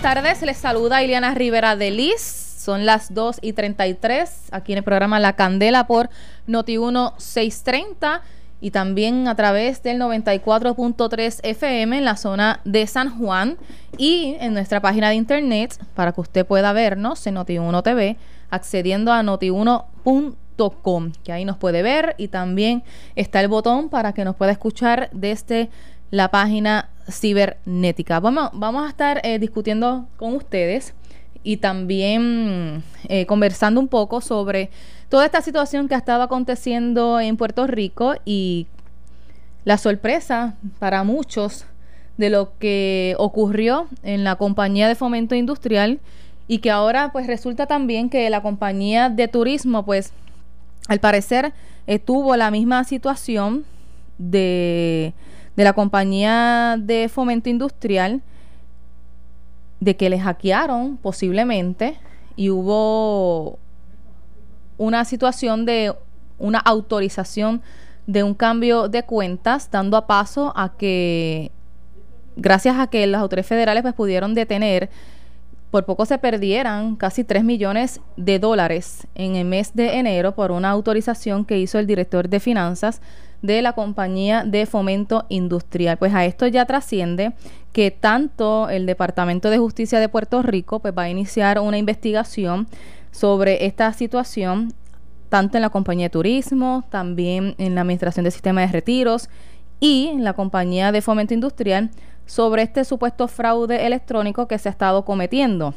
buenas tardes. Les saluda Iliana Rivera de Liz. Son las 2 y 33 aquí en el programa La Candela por Noti1 630 y también a través del 94.3 FM en la zona de San Juan y en nuestra página de internet para que usted pueda vernos en Noti1 TV accediendo a notiuno.com que ahí nos puede ver y también está el botón para que nos pueda escuchar desde la página cibernética. Vamos, vamos a estar eh, discutiendo con ustedes y también eh, conversando un poco sobre toda esta situación que ha estado aconteciendo en Puerto Rico y la sorpresa para muchos de lo que ocurrió en la compañía de fomento industrial y que ahora pues resulta también que la compañía de turismo pues al parecer eh, tuvo la misma situación de de la compañía de fomento industrial de que le hackearon posiblemente y hubo una situación de una autorización de un cambio de cuentas dando a paso a que gracias a que las autoridades federales pues pudieron detener por poco se perdieran casi 3 millones de dólares en el mes de enero por una autorización que hizo el director de finanzas de la compañía de fomento industrial. Pues a esto ya trasciende que tanto el Departamento de Justicia de Puerto Rico pues va a iniciar una investigación sobre esta situación tanto en la compañía de turismo, también en la administración del sistema de retiros y en la compañía de fomento industrial sobre este supuesto fraude electrónico que se ha estado cometiendo.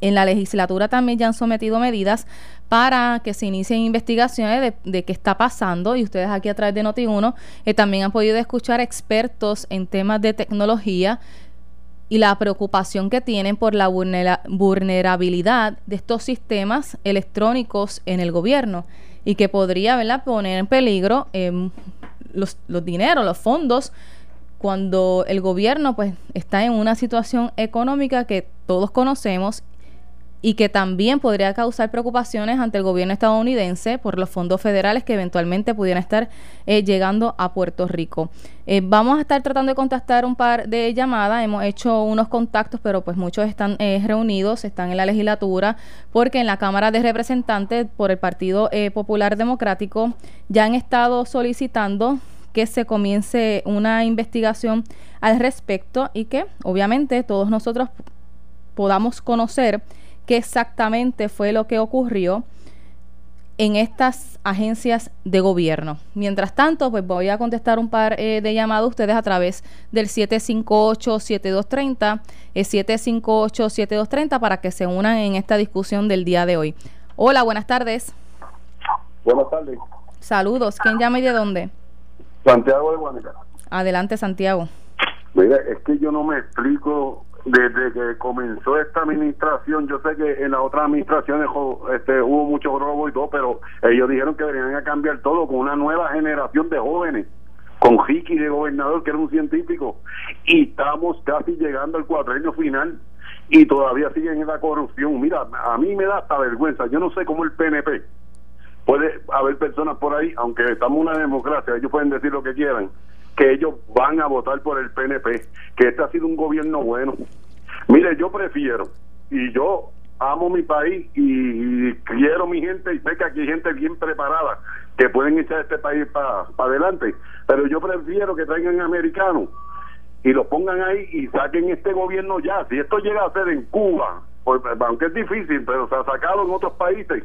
En la legislatura también ya han sometido medidas para que se inicien investigaciones de, qué está pasando. Y ustedes aquí a través de Noti1 eh, también han podido escuchar expertos en temas de tecnología y la preocupación que tienen por la vulnerabilidad de estos sistemas electrónicos en el gobierno y que podría poner en peligro em, los, los dineros, los fondos cuando el gobierno pues está en una situación económica que todos conocemos y que también podría causar preocupaciones ante el gobierno estadounidense por los fondos federales que eventualmente pudieran estar eh, llegando a Puerto Rico. Eh, vamos a estar tratando de contactar un par de llamadas, hemos hecho unos contactos, pero pues muchos están eh, reunidos, están en la legislatura, porque en la Cámara de Representantes por el Partido Popular Democrático ya han estado solicitando que se comience una investigación al respecto y que obviamente todos nosotros podamos conocer qué exactamente fue lo que ocurrió en estas agencias de gobierno. Mientras tanto, pues voy a contestar un par eh, de llamadas a ustedes a través del 758-7230, el 758-7230 para que se unan en esta discusión del día de hoy. Hola, buenas tardes. Buenas tardes. Saludos. ¿Quién llama y de dónde? Santiago de Guanica. Adelante, Santiago. Mira, es que yo no me explico desde que comenzó esta administración, yo sé que en las otras administraciones este, hubo mucho robo y todo, pero ellos dijeron que deberían a cambiar todo con una nueva generación de jóvenes, con Ricky de gobernador, que era un científico, y estamos casi llegando al cuatrenio final y todavía siguen en la corrupción. Mira, a mí me da hasta vergüenza, yo no sé cómo el PNP puede haber personas por ahí, aunque estamos en una democracia, ellos pueden decir lo que quieran, que ellos van a votar por el PNP, que este ha sido un gobierno bueno. Mire, yo prefiero, y yo amo mi país y, quiero mi gente y sé que aquí hay gente bien preparada que pueden echar este país para adelante, pero yo prefiero que traigan americanos y los pongan ahí y saquen este gobierno ya. Si esto llega a ser en Cuba, pues, aunque es difícil, pero se ha sacado en otros países,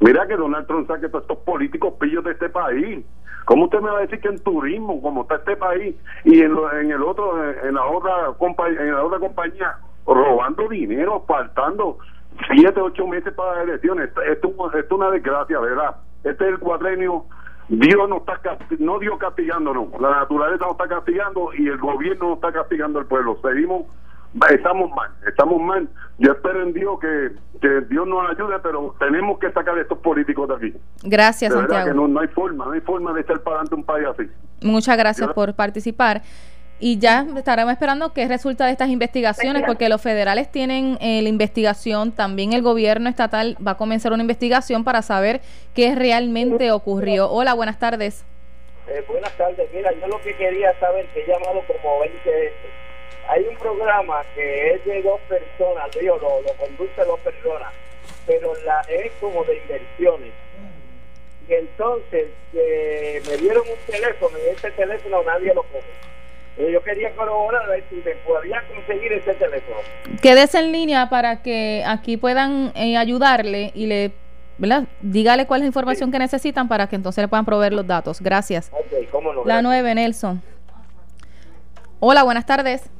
Mira que Donald Trump saque todos estos políticos pillos de este país. ¿Cómo usted me va a decir que en turismo, como está este país, y en, en el otro, en la otra compañía, en la otra compañía, robando dinero, faltando siete, ocho meses para las elecciones? Esto, esto, es una desgracia, ¿verdad? Este es el cuadrenio Dios no está no Dios castigándonos, la naturaleza nos está castigando y el gobierno no está castigando al pueblo. Seguimos estamos mal, estamos mal. Yo espero en Dios que, Dios nos ayude, pero tenemos que sacar a estos políticos de aquí. Gracias, Santiago. no, hay forma, no hay forma de estar pagando un país así. Muchas gracias por participar. Y ya estaremos esperando qué resulta de estas investigaciones, porque los federales tienen eh, la investigación, también el gobierno estatal va a comenzar una investigación para saber qué realmente ocurrió. Hola, buenas tardes. Eh, buenas tardes. Mira, yo lo que quería saber, que he llamado como 20 hay hay un programa que es de dos personas, digo, lo, lo conduce dos personas, pero la es como de inversiones. Y entonces eh, me dieron un teléfono y ese teléfono nadie lo coge. Yo quería corroborar si me podía conseguir ese teléfono. Quédese en línea para que aquí puedan eh, ayudarle y le ¿verdad? Dígale cuál es la información que necesitan para que entonces le puedan proveer los datos. Gracias. ¿cómo no? La 9, Nelson. Hola, buenas tardes.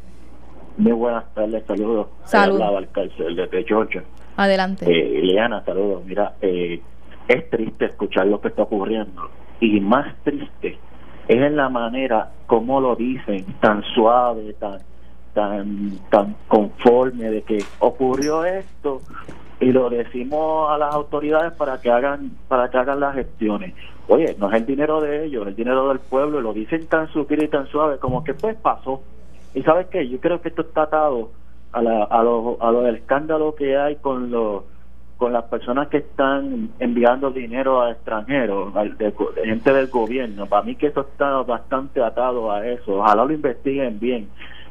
Muy buenas tardes, saludos. Saludos. El de Georgia. Adelante. Eh, Ileana, saludos. Mira, eh, es triste escuchar lo que está ocurriendo y más triste es en la manera como lo dicen, tan suave, tan tan tan conforme de que ocurrió esto y lo decimos a las autoridades para que hagan para que hagan las gestiones. Oye, no es el dinero de ellos, es el dinero del pueblo, y lo dicen tan sutil y tan suave como que pues pasó. Y sabes qué, yo creo que esto está atado a, la, a, lo, a lo del escándalo que hay con los con las personas que están enviando dinero a extranjeros, al, de, gente del gobierno. Para mí que esto está bastante atado a eso. Ojalá lo investiguen bien.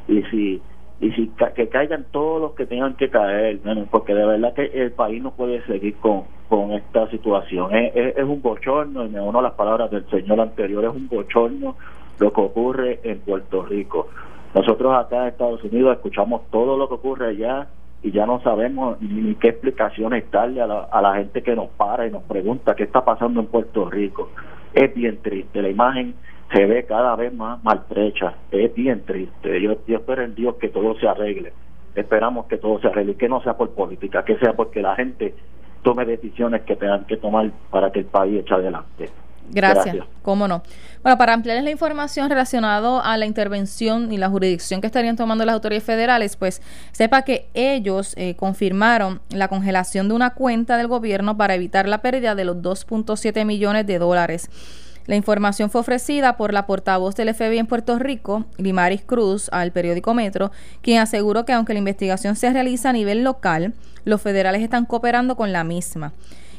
Y si y si que caigan todos los que tengan que caer, porque de verdad que el país no puede seguir con, con esta situación. Es, es, un bochorno, y me uno a las palabras del señor anterior, es un bochorno lo que ocurre en Puerto Rico. Nosotros acá en Estados Unidos escuchamos todo lo que ocurre allá y ya no sabemos ni qué explicaciones darle a la, a la gente que nos para y nos pregunta qué está pasando en Puerto Rico. Es bien triste, la imagen se ve cada vez más maltrecha, es bien triste. Yo, espero en Dios que todo se arregle, esperamos que todo se arregle, que no sea por política, que sea porque la gente tome decisiones que tengan que tomar para que el país eche adelante. Gracias. ¿Cómo no? Bueno, para ampliarles la información relacionada a la intervención y la jurisdicción que estarían tomando las autoridades federales, pues sepa que ellos eh, confirmaron la congelación de una cuenta del gobierno para evitar la pérdida de los 2.7 millones de dólares. La información fue ofrecida por la portavoz del FBI en Puerto Rico, Limaris Cruz, al periódico Metro, quien aseguró que aunque la investigación se realiza a nivel local, los federales están cooperando con la misma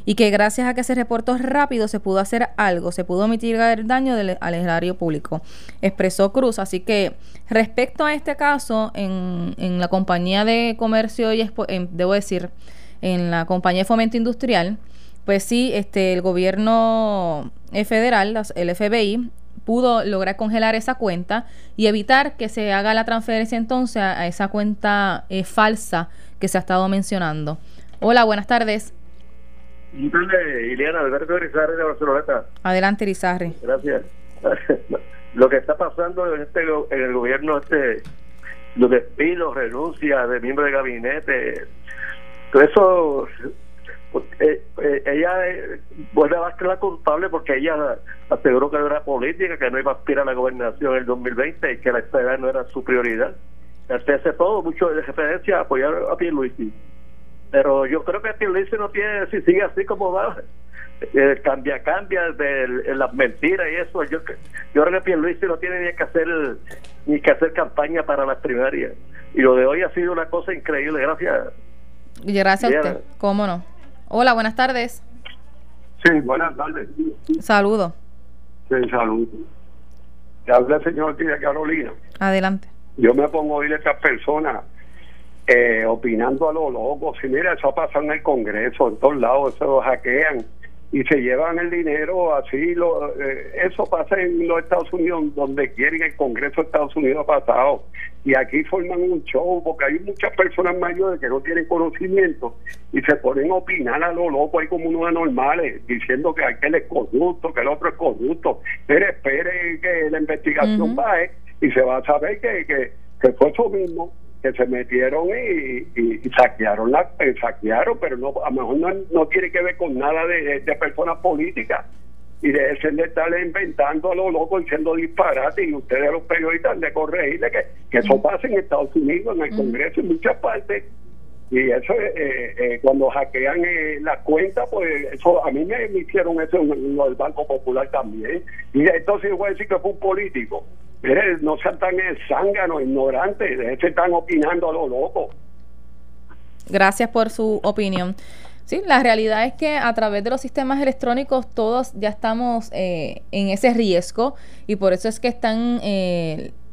y que gracias a que se reportó rápido se pudo hacer algo, se pudo mitigar el daño al erario público, expresó Cruz. Así que respecto a este caso, en, en la compañía de comercio y debo decir, en la compañía de fomento industrial, pues sí, este, el gobierno federal, el FBI, pudo lograr congelar esa cuenta y evitar que se haga la transferencia entonces a, esa cuenta eh, falsa que se ha estado mencionando. Hola, buenas tardes. Ileana, Alberto de Barcelona. Adelante, Irizarri. Gracias. Lo que está pasando en, este, en el gobierno, este, los despidos, renuncias de miembros de gabinete, todo eso, eh, eh, ella eh, vuelve a ser la culpable porque ella aseguró que no era política, que no iba a aspirar a la gobernación en el 2020 y que la estabilidad no era su prioridad. Hace todo mucho de referencia a apoyar a Pierluisi pero yo creo que Pierluisi no tiene, si sigue así como va, eh, cambia, cambia de, las mentiras y eso. Yo, yo creo que Pierluisi no tiene ni que hacer ni que hacer campaña para las primarias. Y lo de hoy ha sido una cosa increíble. Gracias. Gracias a usted. ¿Cómo no? Hola, buenas tardes. Sí, buenas tardes. Saludo. Sí, saludo. Te habla el señor de Carolina. Adelante. Yo me pongo a oír a estas personas eh, opinando a lo loco. Si mira, eso pasa en el Congreso, en todos lados, se lo hackean y se llevan el dinero así. Lo, eh, eso pasa en los Estados Unidos, donde quieren, el Congreso de Estados Unidos ha pasado. Y aquí forman un show, porque hay muchas personas mayores que no tienen conocimiento y se ponen a opinar a lo loco, hay como unos anormales, diciendo que aquel es corrupto, que el otro es corrupto. Pero espere que la investigación baje y se va a saber que, que, que fue eso mismo que se metieron y, saquearon, la, eh, saquearon, pero no, a lo mejor no, no tiene que ver con nada de, personas políticas y de ese de estar inventando a lo loco diciendo disparate y ustedes los periodistas de corregirle que, que eso pasa en Estados Unidos, en el Congreso, en muchas partes. Y eso, eh, eh, cuando hackean eh, la cuenta, pues eso a mí me, hicieron eso en, el Banco Popular también. Y entonces voy a decir que fue un político. Mire, no sean tan zánganos, ignorantes, de hecho están opinando a lo loco. Gracias por su opinión. Sí, la realidad es que a través de los sistemas electrónicos todos ya estamos en ese riesgo y por eso es que están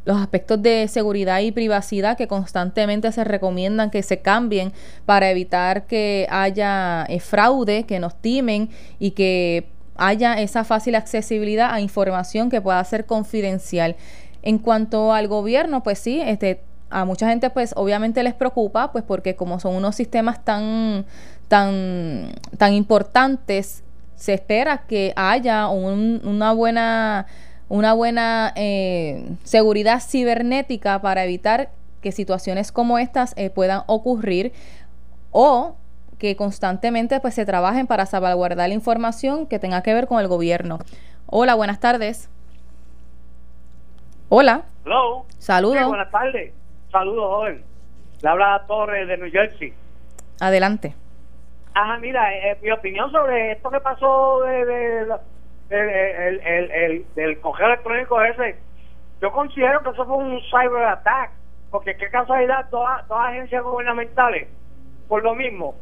los aspectos de seguridad y privacidad que constantemente se recomiendan que se cambien para evitar que haya eh, fraude, que nos timen y que haya esa fácil accesibilidad a información que pueda ser confidencial. En cuanto al gobierno, pues sí, este, a mucha gente pues obviamente les preocupa, pues porque como son unos sistemas tan, tan, tan importantes, se espera que haya una buena una buena eh, seguridad cibernética para evitar que situaciones como estas eh, puedan ocurrir o que constantemente pues se trabajen para salvaguardar la información que tenga que ver con el gobierno. Hola, buenas tardes. Hola. Hello. Saludos. buenas tardes. Saludos, joven. Le habla Torres de New Jersey. Adelante. Ajá, mira, eh, mi opinión sobre esto que pasó de el, el, el, el, correo electrónico ese, yo considero que eso fue un cyber attack, porque qué casualidad, todas, todas agencias gubernamentales, por lo mismo.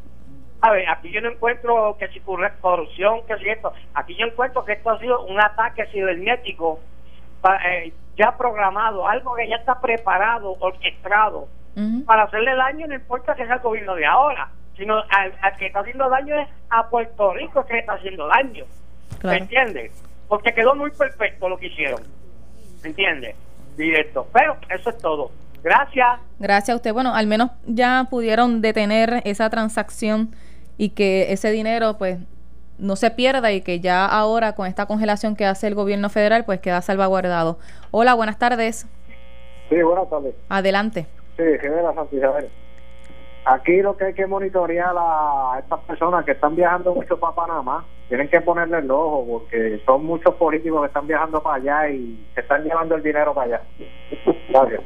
Ver, aquí yo no encuentro que si corrupción, que si esto, aquí yo encuentro que esto ha sido un ataque cibernético eh, ya programado, algo que ya está preparado, orquestado, para hacerle daño, no importa que sea el gobierno de ahora, sino al, al que está haciendo daño es a Puerto Rico que está haciendo daño. ¿Me entiendes? Porque quedó muy perfecto lo que hicieron. ¿Me entiendes? Directo. Pero eso es todo. Gracias. Gracias a usted. Bueno, al menos ya pudieron detener esa transacción y que ese dinero pues no se pierda y que ya ahora con esta congelación que hace el gobierno federal pues queda salvaguardado. Hola, buenas tardes. Sí, buenas tardes. Adelante. Sí, Gemela Santiago. Aquí lo que hay que monitorear a estas personas que están viajando mucho para Panamá, tienen que ponerle el ojo porque son muchos políticos que están viajando para allá y se están llevando el dinero para allá. Gracias.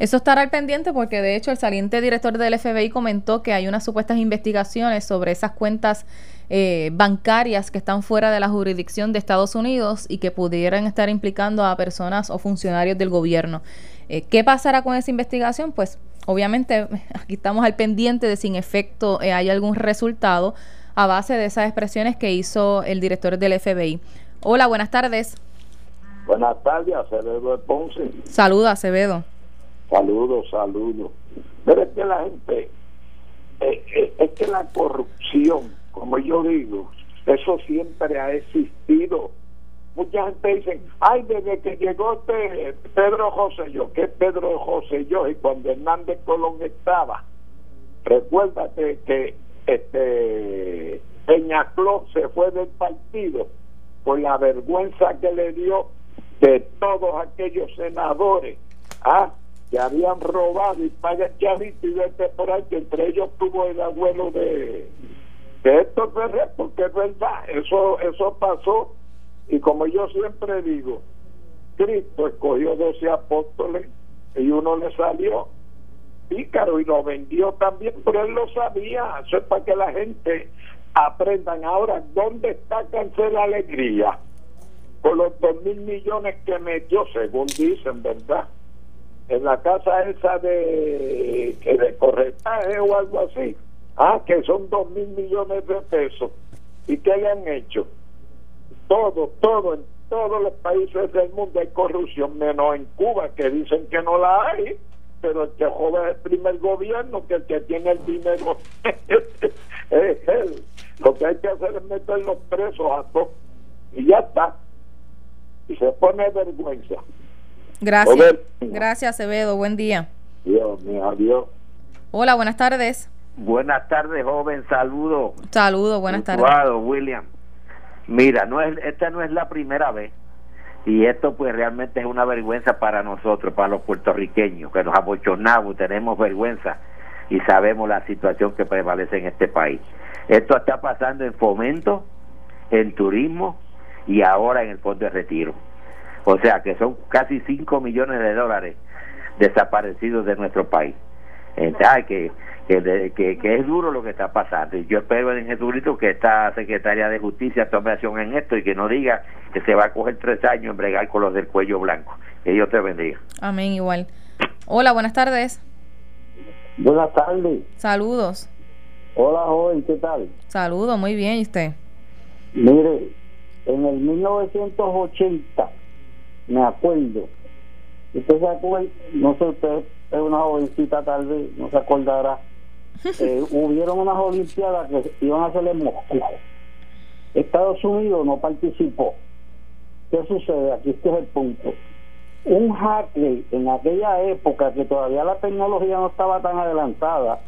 Eso estará al pendiente porque de hecho el saliente director del FBI comentó que hay unas supuestas investigaciones sobre esas cuentas eh, bancarias que están fuera de la jurisdicción de Estados Unidos y que pudieran estar implicando a personas o funcionarios del gobierno. Eh, ¿Qué pasará con esa investigación? Pues obviamente aquí estamos al pendiente de si en efecto eh, hay algún resultado a base de esas expresiones que hizo el director del FBI. Hola, buenas tardes. Buenas tardes, Acevedo de Ponce. Saludos, Acevedo. Saludos, saludos. Pero es que la gente, eh, eh, es que la corrupción, como yo digo, eso siempre ha existido mucha gente dice, ay, desde que llegó este Pedro José yo, ¿qué Pedro José yo? Y cuando Hernández Colón estaba, recuérdate que este Peñacló se fue del partido por la vergüenza que le dio de todos aquellos senadores ¿ah? Que habían robado y pagan chavito y por ahí, que entre ellos tuvo el abuelo de, de Héctor Ferrer, porque es verdad, eso, eso pasó y como yo siempre digo, Cristo escogió 12 apóstoles y uno le salió pícaro y lo vendió también, pero él lo sabía. Eso es para que la gente aprendan. Ahora, ¿dónde está Cancel Alegría? Por los dos mil millones que metió, según dicen, ¿verdad? En la casa esa de, que corretaje o algo así. Ah, que son dos mil millones de pesos. ¿Y qué le han hecho? todo, todo, en todos los países del mundo hay corrupción, menos en Cuba, que dicen que no la hay, pero el que joda es el primer gobierno, que el que tiene el dinero es él. Lo que hay que hacer es meter los presos a todos. Y ya está. Y se pone vergüenza. Gracias. Gracias, Acevedo. Buen día. Dios mío, adiós. Hola, buenas tardes. Buenas tardes, joven. Saludo. Saludo, buenas tardes. William. Mira, no es, esta no es la primera vez y esto pues realmente es una vergüenza para nosotros, para los puertorriqueños, que nos abochornamos, tenemos vergüenza y sabemos la situación que prevalece en este país. Esto está pasando en fomento, en turismo y ahora en el fondo de retiro. O sea que son casi 5 millones de dólares desaparecidos de nuestro país. Entonces, que que, que, es duro lo que está pasando. Y yo espero en Jesucristo que esta secretaria de Justicia tome acción en esto y que no diga que se va a coger tres años en bregar con los del cuello blanco. Que Dios te bendiga. Amén, igual. Hola, buenas tardes. Buenas tardes. Saludos. Hola, joven, ¿qué tal? Saludos, muy bien, ¿y usted? Mire, en el 1980, me acuerdo Usted se acuerda, no sé, usted es una jovencita tal vez, no se acordará. Eh, hubieron unas Olimpiadas que iban a hacer en Moscú. Estados Unidos no participó. ¿Qué sucede? Aquí este es el punto. Un hacker en aquella época que todavía la tecnología no estaba tan adelantada,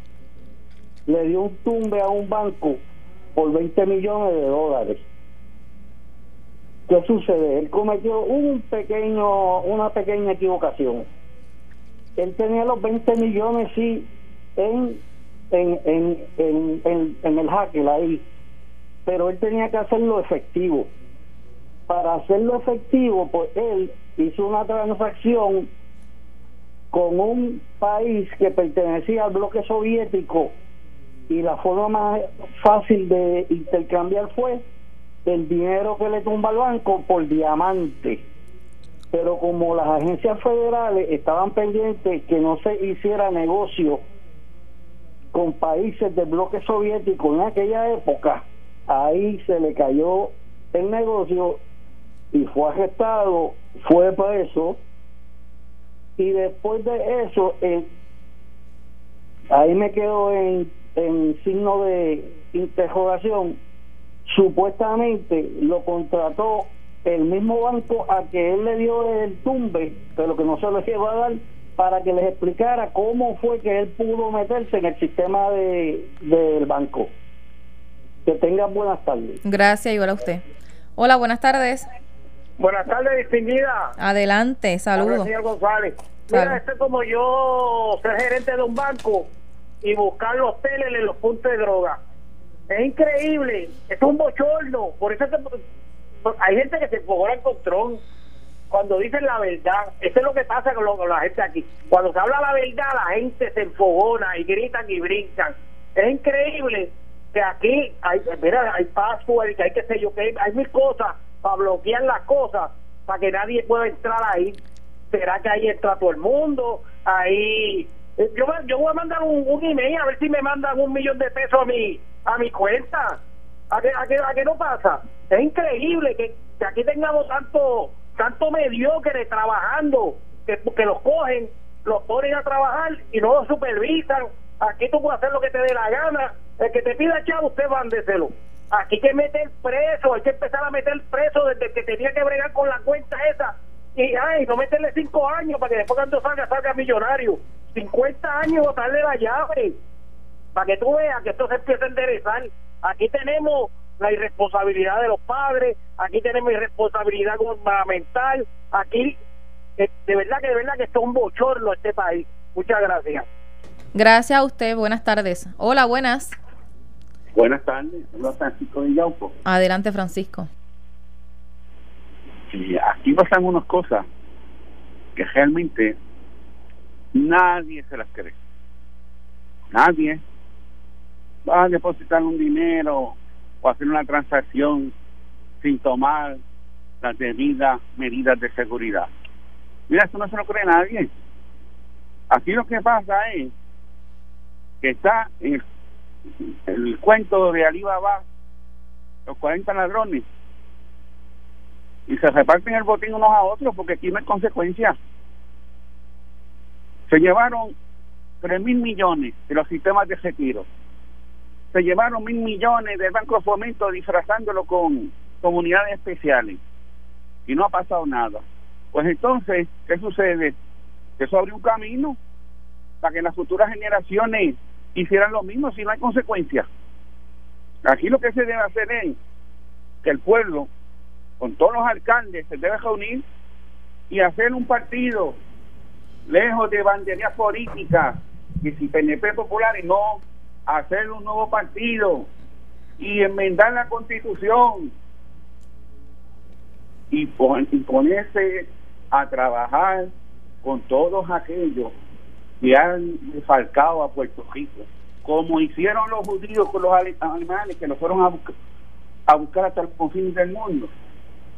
le dio un tumbe a un banco por 20 millones de dólares. ¿Qué sucede? Él cometió un pequeño, una pequeña equivocación. Él tenía los 20 millones, sí, en, en, en, en, en el hacker ahí, pero él tenía que hacerlo efectivo. Para hacerlo efectivo, pues él hizo una transacción con un país que pertenecía al bloque soviético y la forma más fácil de intercambiar fue el dinero que le tumba al banco por diamante. Pero como las agencias federales estaban pendientes que no se hiciera negocio con países del bloque soviético en aquella época, ahí se le cayó el negocio y fue arrestado, fue preso y después de eso ahí me quedo en, en signo de interrogación supuestamente lo contrató el mismo banco a que él le dio el tumbe, pero que no se lo llevó a dar, para que les explicara cómo fue que él pudo meterse en el sistema de, del banco. Que tengan buenas tardes. Gracias, igual a usted. Hola, buenas tardes. Buenas tardes, distinguida. Adelante, saludos. Señor González. Mira, este es como yo ser gerente de un banco y buscar los teles en los puntos de droga es increíble, es un bochorno. Por eso hay gente que se enfogona con Trump cuando dicen la verdad. Eso es lo que pasa con, la gente aquí. Cuando se habla la verdad, la gente se enfogona y gritan y brincan. Es increíble que aquí hay, mira, hay password, que hay que sé yo, que hay, mil cosas para bloquear las cosas, para que nadie pueda entrar ahí. ¿Será que ahí entra todo el mundo? Ahí eh, yo, yo voy a mandar un, un, email a ver si me mandan un millón de pesos a mi a mi cuenta. A que, a que, a que no pasa es increíble que, que aquí tengamos tanto tanto mediocre trabajando que, que los cogen los ponen a trabajar y no los supervisan. Aquí tú puedes hacer lo que te dé la gana. El que te pida chavo usted vándeselo aquí hay que meter preso hay que empezar a meter preso desde que tenía que bregar con la cuenta esa. Y ay, no meterle cinco años para que después cuando salga salga millonario. 50 años botarle la llave para que tú veas que esto se empieza a enderezar. Aquí tenemos la irresponsabilidad de los padres aquí tenemos irresponsabilidad gubernamental aquí eh, de verdad que de verdad que esto es un bochorno este país. Muchas gracias. Gracias a usted buenas tardes. Hola buenas. Buenas tardes hola Francisco Villaupo adelante Francisco. Aquí pasan unas cosas que realmente nadie se las cree. Nadie va a depositar un dinero o hacer una transacción sin tomar las debidas medidas de seguridad. Mira, eso no se lo cree nadie. Aquí lo que pasa es que está en el, cuento de Alibaba, los 40 ladrones, y se reparten el botín unos a otros porque aquí no hay consecuencias. Se llevaron tres mil millones de los sistemas de retiro. Se llevaron mil millones del Banco de Fomento disfrazándolo con comunidades especiales. Y no ha pasado nada. Pues entonces, ¿qué sucede? Que eso abre un camino para que las futuras generaciones hicieran lo mismo si no hay consecuencias. Aquí lo que se debe hacer es que el pueblo con todos los alcaldes se debe reunir y hacer un partido lejos de banderías políticas y si PNP populares no hacer un nuevo partido y enmendar la constitución y, ponerse a trabajar con todos aquellos que han falcado a Puerto Rico como hicieron los judíos con los alemanes que lo fueron a, a buscar hasta los confines del mundo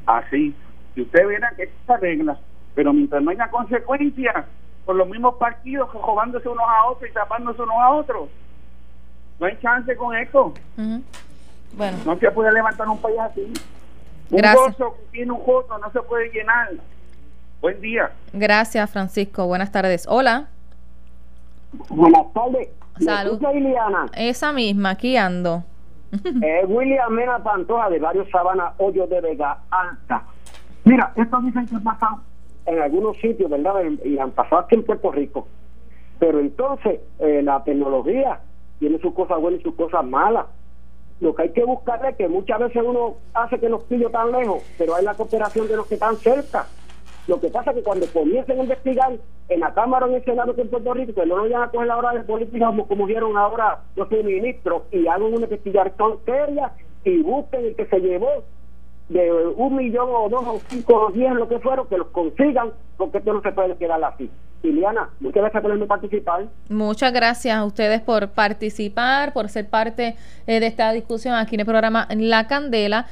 así. Y usted verá que esta regla, pero mientras no haya consecuencias por los mismos partidos robándose unos a otros y tapándose unos a otros, no hay chance con esto. Bueno. No se puede levantar un país así. Un bolso que tiene un voto no se puede llenar Buen día. Gracias, Francisco. Buenas tardes. Hola. Buenas tardes. Salud. Liliana? Esa misma, aquí ando. Es William Mena Pantoja de Barrio Sabana, Hoyos de Vega Alta. Mira, esto dicen que ha pasado en algunos sitios, ¿verdad? Y han pasado aquí en Puerto Rico. Pero entonces, eh, la tecnología tiene sus cosas buenas y sus cosas malas. Lo que hay que buscar es que muchas veces uno hace que nos pille tan lejos, pero hay la cooperación de los que están cerca. Lo que pasa es que cuando comiencen a investigar en la Cámara o en el Senado en Puerto Rico, que no nos vayan a coger la hora de política como, como vieron ahora los ministros, y hagan una investigación seria y busquen el que se llevó de un millón o dos o cinco o diez, lo que fueron, que los consigan, porque esto no se puede quedar así. Muchas gracias por participar. Muchas gracias a ustedes por participar, por ser parte eh, de esta discusión aquí en el programa La Candela.